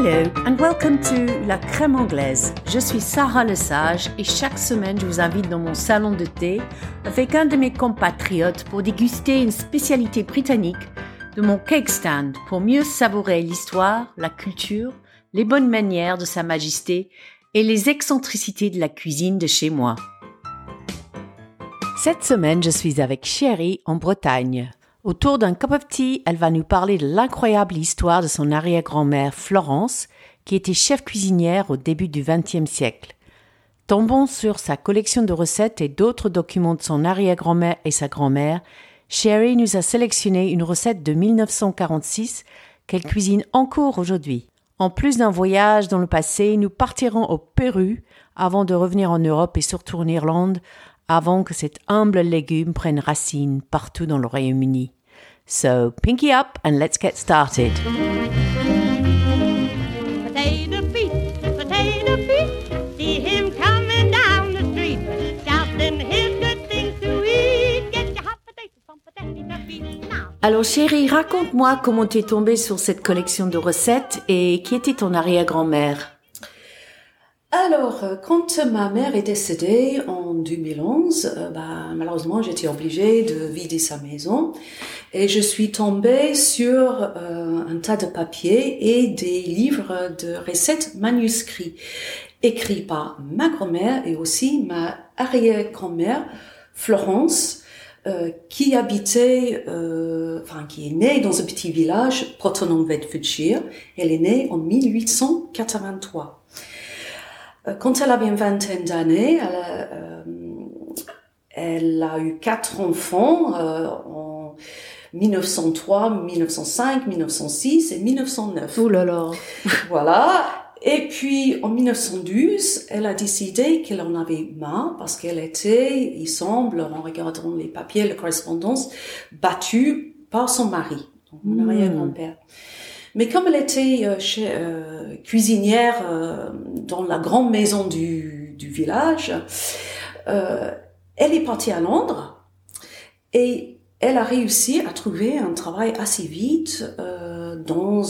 Hello and welcome to La Crème Anglaise. Je suis Sarah Lesage et chaque semaine je vous invite dans mon salon de thé avec un de mes compatriotes pour déguster une spécialité britannique de mon cake stand pour mieux savourer l'histoire, la culture, les bonnes manières de Sa Majesté et les excentricités de la cuisine de chez moi. Cette semaine, je suis avec Sherry en Bretagne. Autour d'un cup of tea, elle va nous parler de l'incroyable histoire de son arrière-grand-mère Florence, qui était chef cuisinière au début du XXe siècle. Tombons sur sa collection de recettes et d'autres documents de son arrière-grand-mère et sa grand-mère. Sherry nous a sélectionné une recette de 1946 qu'elle cuisine encore aujourd'hui. En plus d'un voyage dans le passé, nous partirons au Pérou avant de revenir en Europe et surtout en Irlande avant que cet humble légume prenne racine partout dans le Royaume-Uni. So, pinky up and let's get started. Potato feet, potato feet, see him coming down the street, shouting his good things to eat. Get your hot potatoes from potato feet now. Alors chérie, raconte-moi comment tu es tombée sur cette collection de recettes et qui était ton arrière-grand-mère. Alors, euh, quand ma mère est décédée en 2011, euh, bah, malheureusement, j'étais obligée de vider sa maison et je suis tombée sur euh, un tas de papiers et des livres de recettes manuscrits écrits par ma grand-mère et aussi ma arrière-grand-mère, Florence, euh, qui habitait, euh, enfin qui est née dans un petit village, Proton en Bedfordshire. Elle est née en 1883. Euh, Quand elle avait une vingtaine d'années, elle, a, euh, elle a eu quatre enfants euh, en 1903, 1905, 1906 et 1909. Oh là là. Voilà. Et puis en 1912, elle a décidé qu'elle en avait marre parce qu'elle était, il semble, en regardant les papiers, la correspondance, battue par son mari, mon Hmm. arrière-grand-père. Mais comme elle était euh, euh, cuisinière euh, dans la grande maison du, village, elle est partie à Londres et elle a réussi à trouver un travail assez vite dans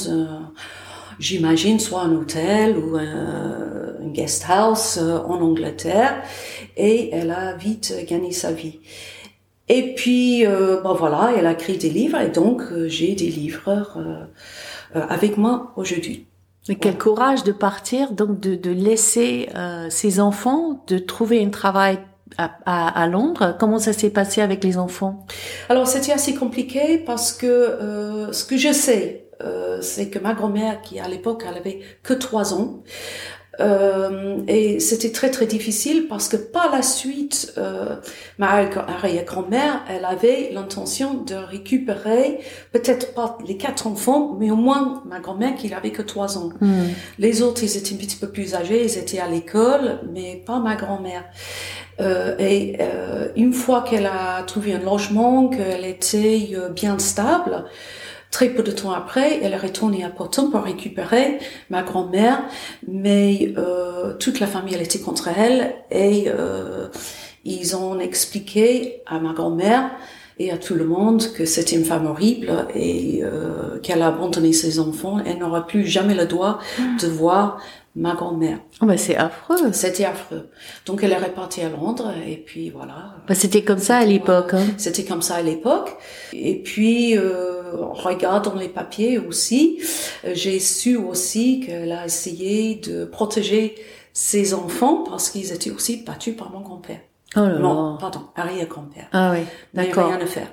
j'imagine, soit un hôtel ou un, guest house en Angleterre et elle a vite gagné sa vie. Et puis, euh, bon voilà, elle a écrit des livres et donc j'ai des euh, avec moi aujourd'hui. Mais quel courage de partir, donc de, de laisser euh, ses enfants, de trouver un travail à, à, à Londres. Comment ça s'est passé avec les enfants? Alors c'était assez compliqué parce que euh, ce que je sais, euh, c'est que ma grand-mère, qui à l'époque elle avait que trois ans, euh, et c'était très très difficile parce que par la suite, euh, ma arrière-grand-mère, elle avait l'intention de récupérer peut-être pas les quatre enfants, mais au moins ma grand-mère qui n'avait que trois ans. Les autres, ils étaient un petit peu plus âgés, ils étaient à l'école, mais pas ma grand-mère. Euh, et euh, une fois qu'elle a trouvé un logement, qu'elle était bien stable, très peu de temps après, elle est retournée à Porton pour récupérer ma grand-mère, mais euh, toute la famille elle était contre elle et euh, ils ont expliqué à ma grand-mère et à tout le monde que c'était une femme horrible et euh, qu'elle a abandonné ses enfants. Elle n'aura plus jamais le droit de voir ma grand-mère. oh, bah, C'est affreux. C'était affreux. Donc elle est repartie à Londres et puis voilà. Bah, C'était comme ça à l'époque. Hein. C'était comme ça à l'époque. Et puis, euh, en regardant les papiers aussi, euh, j'ai su aussi qu'elle a essayé de protéger ses enfants parce qu'ils étaient aussi battus par mon grand-père. Oh là Non, là. pardon, arrière-grand-père. Ah oui, d'accord. rien à faire.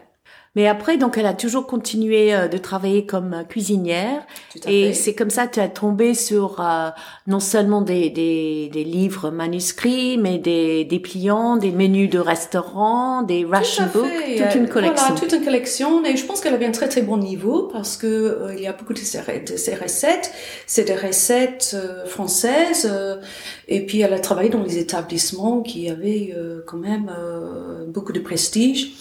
Mais après, donc, elle a toujours continué euh, de travailler comme euh, cuisinière. Et c'est comme ça que tu as tombé sur euh, non seulement des, des, des livres manuscrits, mais des, des pliants, des menus de restaurants, des ration books, toute une collection. Voilà, toute une collection. Et je pense qu'elle avait un très très bon niveau parce que euh, il y a beaucoup de ces, de ces recettes. C'est des recettes euh, françaises. euh, et puis elle a travaillé dans les établissements qui avaient euh, quand même euh, beaucoup de prestige.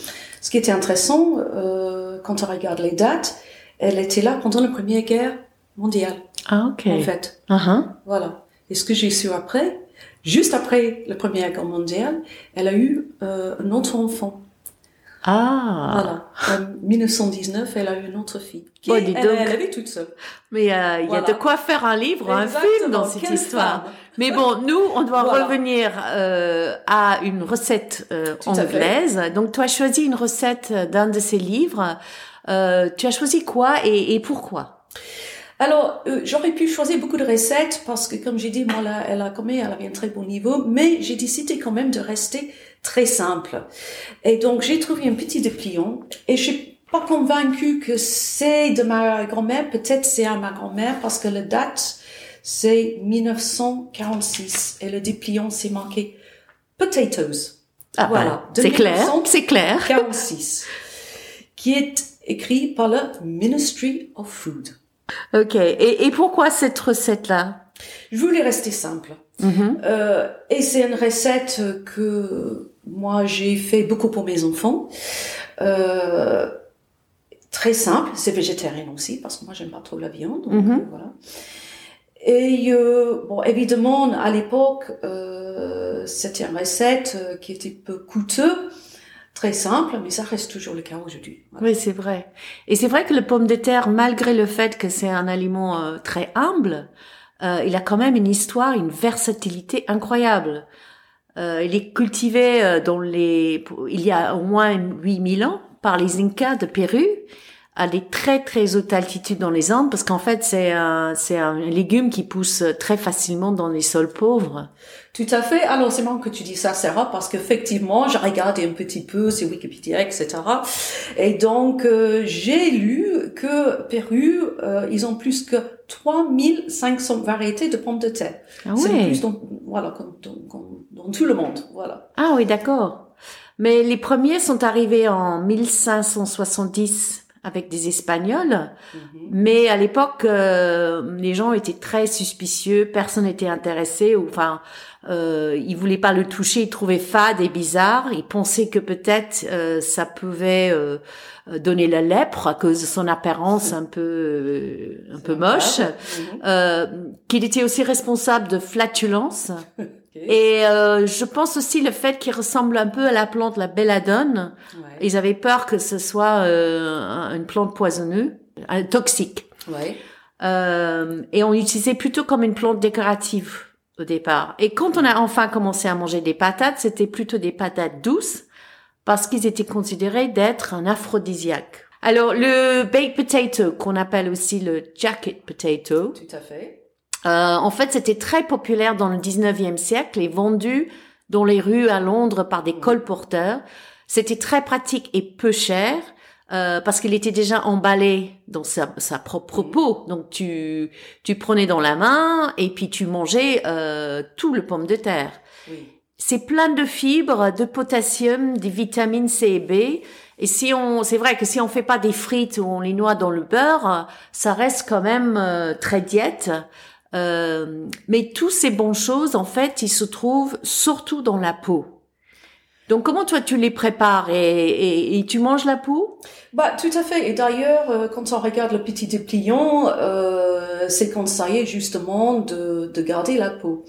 Ce qui était intéressant, euh, quand on regarde les dates, elle était là pendant la Première Guerre mondiale, Ah, ok. en fait. Uh-huh. Voilà. Et ce que j'ai su après, juste après la Première Guerre mondiale, elle a eu euh, un autre enfant. Ah. Voilà. En 1919, elle a eu une autre fille. Qui, Oh, elle, avait toute seule. Mais euh, il y a de quoi faire un livre, un film dans Exactement. cette Quelle histoire. femme. Mais bon, nous, on doit Voilà. revenir euh, à une recette euh, anglaise. Donc, tu as choisi une recette d'un de ces livres. Euh, tu as choisi quoi et, et pourquoi? Alors, euh, j'aurais pu choisir beaucoup de recettes parce que, comme j'ai dit, moi, là, elle a quand même, elle avait un très bon niveau, mais j'ai décidé quand même de rester très simple. Et donc, j'ai trouvé un petit dépliant et je suis pas convaincue que c'est de ma grand-mère. Peut-être c'est à ma grand-mère parce que la date, c'est 1946 et le dépliant, c'est marqué potatoes. Ah, Voilà. bah, c'est clair, 1900. c'est clair. 46, qui est écrit par le Ministry of Food. Ok. Et, et pourquoi cette recette-là? Je voulais rester simple. Mhm. Euh, et c'est une recette que moi j'ai fait beaucoup pour mes enfants. Euh, très simple, c'est végétarien aussi parce que moi j'aime pas trop la viande. Donc, Mhm. euh, voilà. Et euh, bon, évidemment à l'époque euh, c'était une recette qui était peu coûteux, très simple, mais ça reste toujours le cas aujourd'hui. Oui, c'est vrai. Et c'est vrai que le pomme de terre, malgré le fait que c'est un aliment euh, très humble, euh, il a quand même une histoire, une versatilité incroyable. Euh, il est cultivé euh, dans les, il y a au moins 8000 ans par les Incas de Pérou à des très très hautes altitudes dans les Andes parce qu'en fait c'est un c'est un légume qui pousse très facilement dans les sols pauvres. Tout à fait. Alors, c'est marrant que tu dis ça, Sarah, parce qu'effectivement, j'ai regardé un petit peu sur Wikipédia, etc. Et donc, euh, j'ai lu que Pérou, euh, ils ont plus que 3500 variétés de pommes de terre. Ah C'est le ouais. plus dans, voilà, comme dans tout le monde. Voilà. Ah oui, d'accord. Mais les premiers sont arrivés en 1570 avec des Espagnols. Mais à l'époque, euh, les gens étaient très suspicieux, personne n'était intéressé, ou enfin, euh, ils voulaient pas le toucher, ils trouvaient fade et bizarre. Ils pensaient que peut-être euh, ça pouvait euh, donner la lèpre à cause de son apparence un peu euh, un peu moche. Mhm. Euh, qu'il était aussi responsable de flatulence. Et euh, je pense aussi le fait qu'il ressemble un peu à la plante la belladone. Ouais. Ils avaient peur que ce soit euh, un- une plante poisonneuse, euh, toxique. Ouais. Euh, et on l'utilisait plutôt comme une plante décorative au départ. Et quand on a enfin commencé à manger des patates, c'était plutôt des patates douces parce qu'ils étaient considérés d'être un aphrodisiaque. Alors le baked potato, qu'on appelle aussi le jacket potato, Tout à fait. Euh, en fait, c'était très populaire dans le 19e siècle et vendu dans les rues à Londres par des colporteurs. C'était très pratique et peu cher euh, parce qu'il était déjà emballé dans sa, sa propre peau. Donc tu tu prenais dans la main et puis tu mangeais euh, tout le pomme de terre. Oui. C'est plein de fibres, de potassium, des vitamines C et B. Et si on, c'est vrai que si on fait pas des frites ou on les noie dans le beurre, ça reste quand même euh, très diète. Euh, mais tous ces bonnes choses, en fait, ils se trouvent surtout dans la peau. Donc, comment toi tu les prépares et, tu manges la peau? Bah, tout à fait. Et d'ailleurs, euh, quand on regarde le petit dépliant, euh, c'est conseillé justement de, de garder la peau.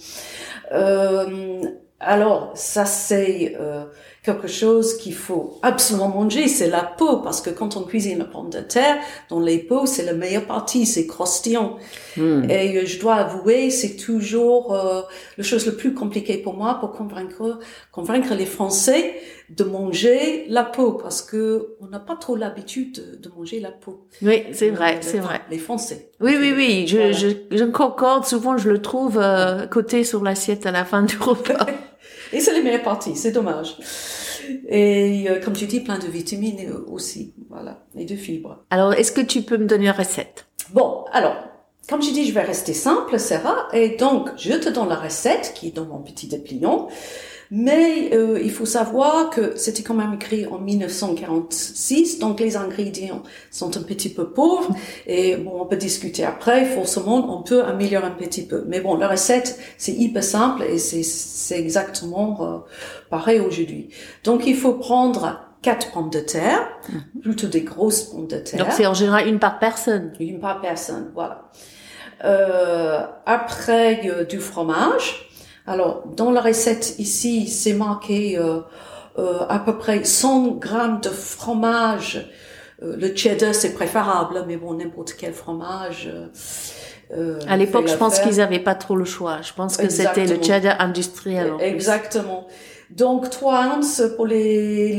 Euh, alors, ça c'est euh, quelque chose qu'il faut absolument manger, c'est la peau, parce que quand on cuisine la pomme de terre, dans les peaux, c'est la meilleure partie, c'est croustillant. Hmm. Et euh, je dois avouer, c'est toujours euh, la chose la plus compliquée pour moi pour convaincre convaincre les Français de manger la peau parce que on n'a pas trop l'habitude de, de manger la peau. Oui, c'est vrai, Euh, c'est enfin, vrai. Les Français. Oui, oui, oui, je, Voilà. je, je concorde. Souvent, je le trouve euh, côté sur l'assiette à la fin du repas. Et c'est les meilleures parties, c'est dommage. Et euh, comme tu dis, plein de vitamines aussi, voilà, et de fibres. Alors, est-ce que tu peux me donner une recette? Bon, alors, comme j'ai dit, je vais rester simple, Sarah, et donc je te donne la recette qui est dans mon petit dépliant. Mais euh, il faut savoir que c'était quand même écrit en 1946, donc les ingrédients sont un petit peu pauvres. Et bon, on peut discuter après. Forcément, on peut améliorer un petit peu. Mais bon, la recette c'est hyper simple et c'est exactement euh, pareil aujourd'hui. Donc il faut prendre quatre pommes de terre, plutôt des grosses pommes de terre. Donc, c'est en général une par personne. Une par personne, voilà. Euh, après, euh, du fromage. Alors, dans la recette ici, c'est marqué euh, euh, à peu près 100 grammes de fromage. Euh, le cheddar, c'est préférable, mais bon, n'importe quel fromage. euh, euh, À l'époque, je pense qu'ils n'avaient pas trop le choix. Je pense que c'était le cheddar industriel. en plus. Exactement. Donc 3 onces pour les,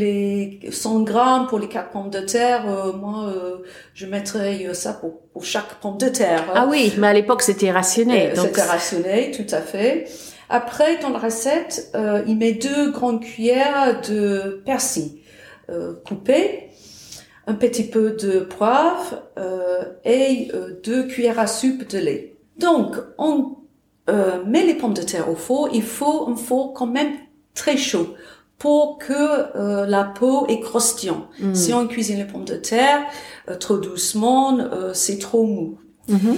les 100 grammes pour les 4 pommes de terre. euh, moi, euh, je mettrais ça pour, pour chaque pomme de terre. hein. Ah oui, mais à l'époque, c'était rationné. Donc C'était rationné, tout à fait. Après, dans la recette, euh, il met deux grandes cuillères de persil euh, coupé, un petit peu de poivre euh, et euh, deux cuillères à soupe de lait. Donc, on euh, met les pommes de terre au four. Il faut un four quand même très chaud pour que euh, la peau est croustillante. Mm. Si on cuisine les pommes de terre euh, trop doucement, euh, c'est trop mou. Mhm.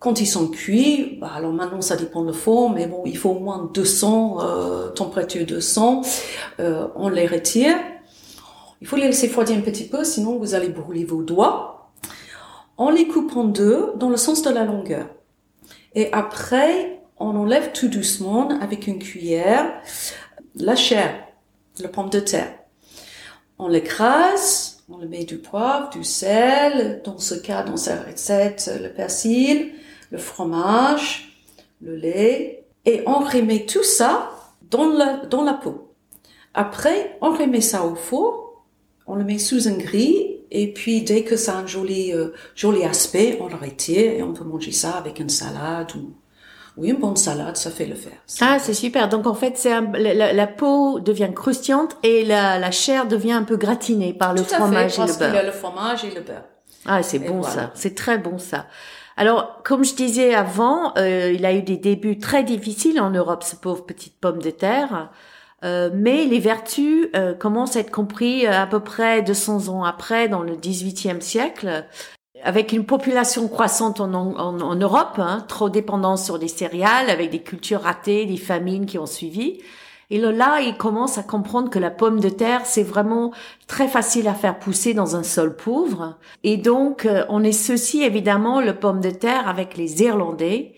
Quand ils sont cuits, bah alors maintenant ça dépend le four, mais bon, il faut au moins 200, euh, température 200. Euh, on les retire. Il faut les laisser refroidir un petit peu, sinon vous allez brûler vos doigts. On les coupe en deux dans le sens de la longueur. Et après, on enlève tout doucement avec une cuillère la chair, le pomme de terre. On l'écrase, on le met du poivre, du sel, dans ce cas, dans cette recette, le persil, le fromage, le lait, et on remet tout ça dans la, dans la peau. Après, on remet ça au four, on le met sous un grille, et puis dès que ça a un joli, euh, joli aspect, on le retire et on peut manger ça avec une salade ou, oui, une bonne salade, ça fait le faire. Ah, c'est super. Donc en fait, c'est un- la, la- peau devient croustillante et la, la chair devient un peu gratinée par le Tout à fromage et le qu'il y beurre. a le fromage et le beurre. Ah, c'est bon voilà. ça. C'est très bon ça. Alors, comme je disais avant, euh, il a eu des débuts très difficiles en Europe, ce pauvre petite pomme de terre. Euh, mais les vertus euh, commencent à être compris euh, à peu près 200 ans après, dans le 18e siècle, avec une population croissante en, en, en Europe, hein, trop dépendante sur des céréales, avec des cultures ratées, des famines qui ont suivi. Et là, il commence à comprendre que la pomme de terre, c'est vraiment très facile à faire pousser dans un sol pauvre. Et donc, euh, on associe évidemment le pomme de terre avec les Irlandais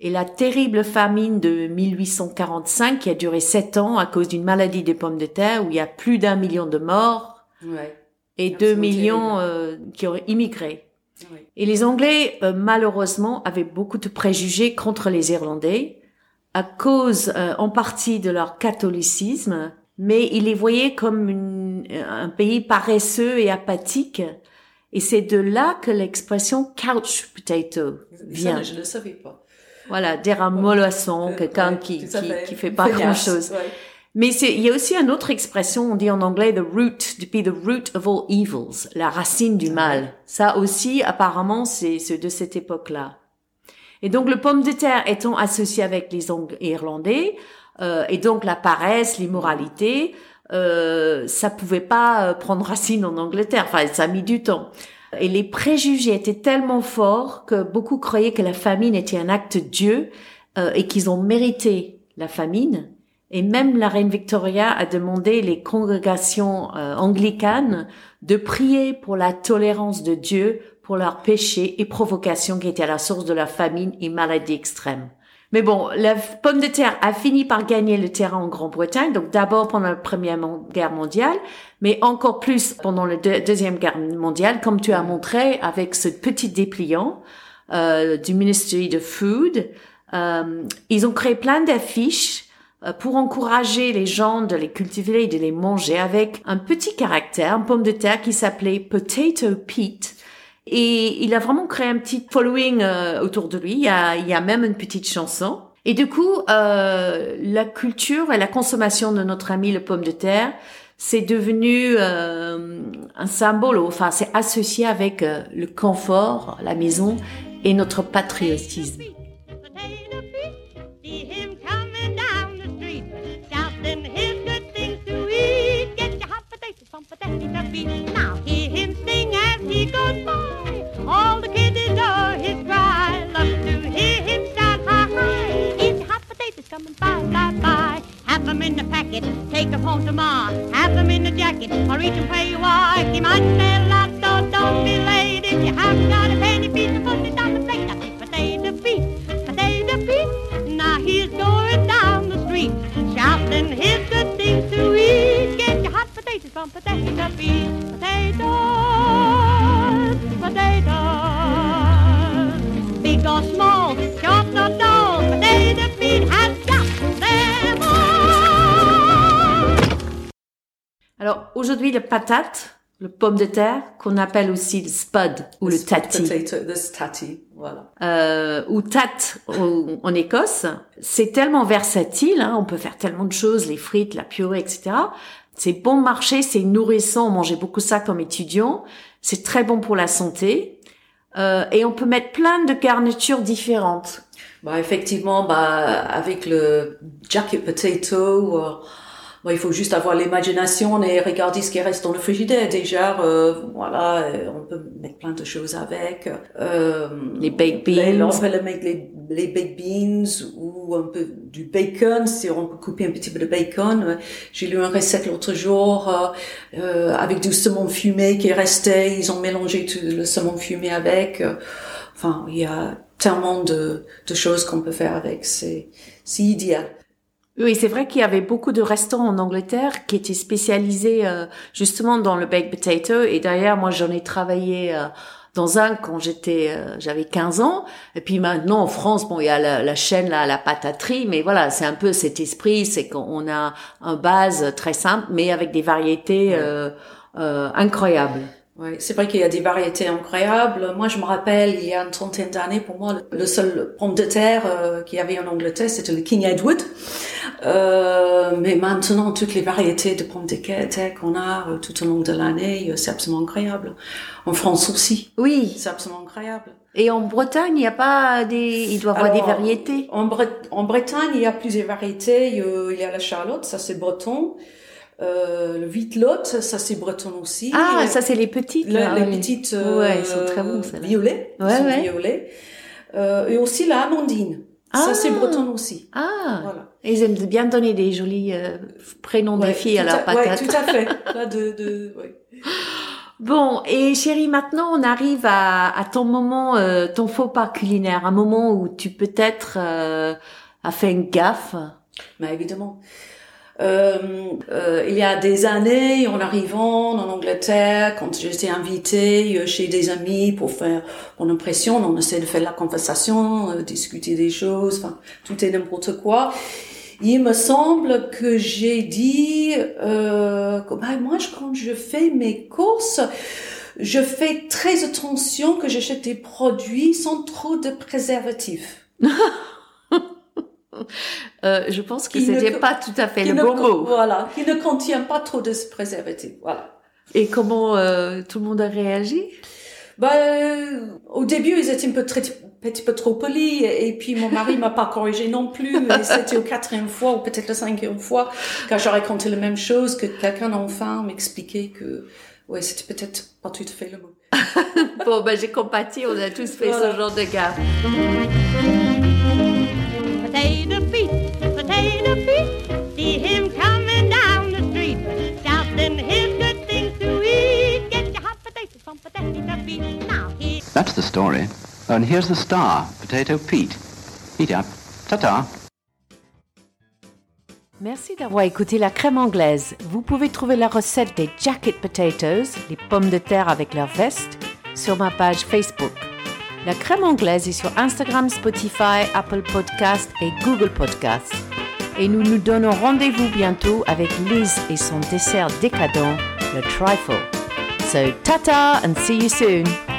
et la terrible famine de 1845 qui a duré sept ans à cause d'une maladie des pommes de terre où il y a plus d'un million de morts Ouais. et deux millions euh, qui ont immigré. ouais. Et les Anglais, euh, malheureusement, avaient beaucoup de préjugés contre les Irlandais à cause euh, en partie de leur catholicisme, mais ils les voyaient comme une- un pays paresseux et apathique. Et c'est de là que l'expression couch potato vient. Ça, je ne savais pas. Voilà, dire un mollasson, quelqu'un ouais, qui, qui, qui fait pas grand Feignasse, chose. ouais. Mais il y a aussi une autre expression, on dit en anglais the root, to be the root of all evils, la racine du mal. Ça aussi, apparemment, c'est, c'est de cette époque-là. Et donc, le pomme de terre étant associé avec les Irlandais, euh, et donc la paresse, l'immoralité, euh, ça pouvait pas euh, prendre racine en Angleterre. Enfin, ça a mis du temps. Et les préjugés étaient tellement forts que beaucoup croyaient que la famine était un acte de Dieu euh, et qu'ils ont mérité la famine. Et même la reine Victoria a demandé les congrégations euh, anglicanes de prier pour la tolérance de Dieu pour leurs péchés et provocations qui étaient à la source de la famine et maladie extrême. Mais bon, la pomme de terre a fini par gagner le terrain en Grande-Bretagne, donc d'abord pendant la Première Guerre mondiale, mais encore plus pendant la Deux- Deuxième Guerre mondiale, comme tu as montré avec ce petit dépliant euh, du Ministry de Food. Euh, ils ont créé plein d'affiches euh, pour encourager les gens de les cultiver et de les manger avec un petit caractère, une pomme de terre qui s'appelait Potato Pete. Et il a vraiment créé un petit following euh, autour de lui. Il y, a, il y a même une petite chanson. Et du coup, euh, la culture et la consommation de notre ami le pomme de terre, c'est devenu euh, un symbole. Enfin, c'est associé avec euh, le confort, la maison et notre patriotisme. Home to ma. Have 'em in the jacket, or reach 'em where you are. He might say lot, so don't be late. If you haven't got a penny piece, put it on the plate. That's his potato Pete, potato Pete. Now he's going down the street, shouting his good things to eat. Get your feet. Potatoes, Alors aujourd'hui, la patate, le pomme de terre, qu'on appelle aussi le spud ou le Sweet tati, Potato, voilà. euh, ou tat au- en Écosse, c'est tellement versatile, hein, on peut faire tellement de choses, les frites, la purée, etc. C'est bon marché, c'est nourrissant, on mangeait beaucoup ça comme étudiant, c'est très bon pour la santé, euh, et on peut mettre plein de garnitures différentes. Bah, effectivement, bah, avec le jacket potato, bah, il faut juste avoir l'imagination et regarder ce qui reste dans le frigidaire. Déjà, euh, voilà, euh, on peut mettre plein de choses avec. Euh, Les baked beans. on peut mettre les, les baked beans ou un peu du bacon, si on peut couper un petit peu de bacon. J'ai lu une recette l'autre jour euh, euh, avec du saumon fumé qui restait. Ils ont mélangé tout le saumon fumé avec. Enfin, il y a tellement de, de choses qu'on peut faire avec. C'est idéal. Oui, c'est vrai qu'il y avait beaucoup de restaurants en Angleterre qui étaient spécialisés euh, justement dans le baked potato. Et d'ailleurs, moi, j'en ai travaillé euh, dans un quand j'étais, euh, j'avais 15 ans. Et puis maintenant, en France, bon, il y a la, la chaîne là, la pataterie, mais voilà, c'est un peu cet esprit, c'est qu'on a un base très simple, mais avec des variétés euh, euh, incroyables. Ouais, c'est vrai qu'il y a des variétés incroyables. Moi, je me rappelle, il y a une trentaine d'années, pour moi, le- seul pomme de terre euh, qu'il y avait en Angleterre, c'était le King Edward. Euh, mais maintenant, toutes les variétés de pommes de terre qu'on a euh, tout au long de l'année, euh, c'est absolument incroyable. En France aussi, Oui. c'est absolument incroyable. Et en Bretagne, il n'y a pas des, il doit y avoir des variétés. En, Bre- en Bretagne, il y a plusieurs variétés. Il y a la charlotte, ça c'est breton. Euh, le vitelotte, ça c'est breton aussi. Ah, ça c'est les petites. Le- là, les oui. petites euh, Ouais, sont très violets, Ouais, sont ouais. violets. Euh, et aussi la amandine. Ah. Ça c'est breton aussi. Ah. Voilà. Et Ils aiment bien donner des jolis euh, prénoms des Ouais, filles à tout leurs ouais, patates. tout à fait. Là de, de ouais. Bon, et chérie, maintenant on arrive à, à ton moment, ton faux pas culinaire, un moment où tu peut-être as fait une gaffe. Mais évidemment. Euh, euh, il y a des années, en arrivant en Angleterre, quand j'étais invitée euh, chez des amis pour faire mon impression, on essaie de faire la conversation, discuter des choses, enfin, tout est n'importe quoi. Il me semble que j'ai dit, euh, bah, moi, quand je fais mes courses, je fais très attention que j'achète des produits sans trop de préservatifs. Euh, je pense que c'était pas tout à fait le bon mot. Voilà, qui ne contient pas trop de préservatifs. Voilà. Et comment euh, tout le monde a réagi? Bah, euh, au début, ils étaient un peu très, petit peu trop polis, et, puis mon mari m'a pas corrigé non plus. Et c'était au quatrième fois ou peut-être la cinquième fois quand j'ai raconté la même chose que quelqu'un enfin m'expliquait que ouais, c'était peut-être pas tout à fait le mot. Bon, ben j'ai compati, on a tous fait Voilà. ce genre de gaffe. Potato feet, potato feet, see him coming down the street, shouting his good things to eat. Get your hot potatoes from potato feet. Now he That's the story. And here's the star, Potato Pete. Eat up. Ta-ta. Merci d'avoir écouté la crème anglaise. Vous pouvez trouver la recette des jacket potatoes, les pommes de terre avec leur veste, sur ma page Facebook. La crème anglaise est sur Instagram, Spotify, Apple Podcast et Google Podcast. Et nous nous donnons rendez-vous bientôt avec Liz et son dessert décadent, le trifle. So, tata and see you soon.